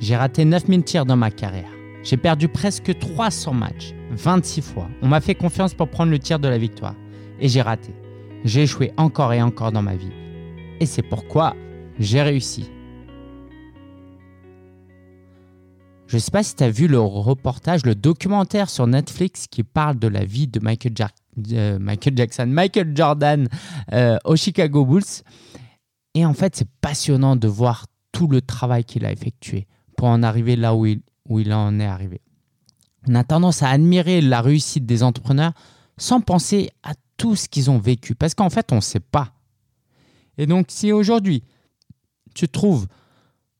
J'ai raté 9000 tirs dans ma carrière. J'ai perdu presque 300 matchs, 26 fois. On m'a fait confiance pour prendre le tir de la victoire. Et j'ai raté. J'ai échoué encore et encore dans ma vie. Et c'est pourquoi j'ai réussi. Je ne sais pas si tu as vu le reportage, le documentaire sur Netflix qui parle de la vie de Michael, Jackson, Michael Jordan euh, au Chicago Bulls. Et en fait, c'est passionnant de voir tout le travail qu'il a effectué pour en arriver là où il, où il en est arrivé. On a tendance à admirer la réussite des entrepreneurs sans penser à tout ce qu'ils ont vécu. Parce qu'en fait, on ne sait pas. Et donc, si aujourd'hui, tu te trouves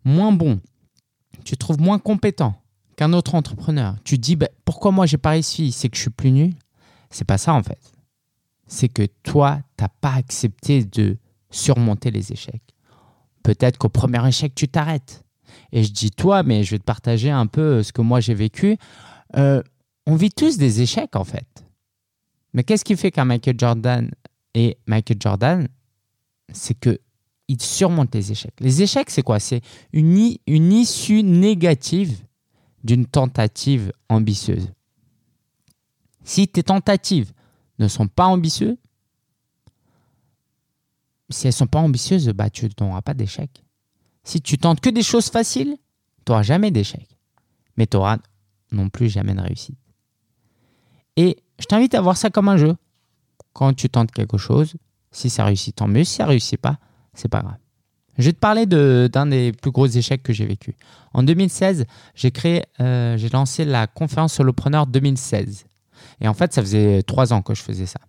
moins bon tu te trouves moins compétent qu'un autre entrepreneur, tu te dis bah, pourquoi moi j'ai pas réussi, c'est que je suis plus nul? C'est pas ça en fait. C'est que toi, tu n'as pas accepté de surmonter les échecs. Peut-être qu'au premier échec, tu t'arrêtes. Et je dis toi, mais je vais te partager un peu euh, ce que moi j'ai vécu. Euh, on vit tous des échecs en fait. Mais qu'est-ce qui fait qu'un Michael Jordan et Michael Jordan, c'est que il surmonte les échecs. Les échecs, c'est quoi? C'est une, une issue négative d'une tentative ambitieuse. Si tes tentatives ne sont pas ambitieuses, si elles ne sont pas ambitieuses, bah, tu n'auras pas d'échec. Si tu tentes que des choses faciles, tu n'auras jamais d'échec. Mais tu n'auras non plus jamais de réussite. Et je t'invite à voir ça comme un jeu. Quand tu tentes quelque chose, si ça réussit, tant mieux. Si ça ne réussit pas, c'est pas grave. Je vais te parler d'un des plus gros échecs que j'ai vécu. En 2016, j'ai créé, euh, j'ai lancé la conférence solopreneur 2016. Et en fait, ça faisait trois ans que je faisais ça.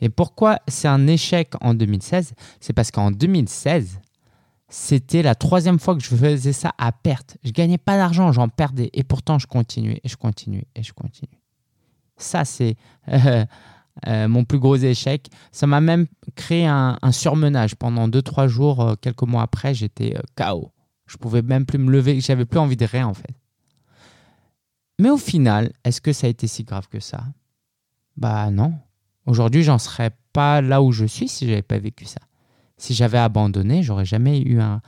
Et pourquoi c'est un échec en 2016 C'est parce qu'en 2016, c'était la troisième fois que je faisais ça à perte. Je gagnais pas d'argent, j'en perdais. Et pourtant, je continuais et je continuais et je continuais. Ça, c'est euh, euh, mon plus gros échec. Ça m'a même créé un, surmenage. Pendant 2-3 jours, euh, quelques mois après, j'étais KO. Je pouvais même plus me lever, j'avais plus envie de rien en fait. Mais au final, est-ce que ça a été si grave que ça? Bah non. Aujourd'hui, j'en serais pas là où je suis si j'avais pas vécu ça. Si j'avais abandonné, j'aurais jamais eu un,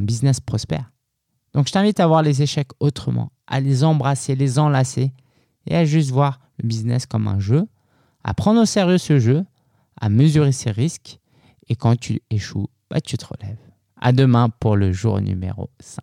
business prospère. Donc je t'invite à voir les échecs autrement, à les embrasser, les enlacer et à juste voir le business comme un jeu à prendre au sérieux ce jeu, à mesurer ses risques, et quand tu échoues, bah, tu te relèves. À demain pour le jour numéro 5.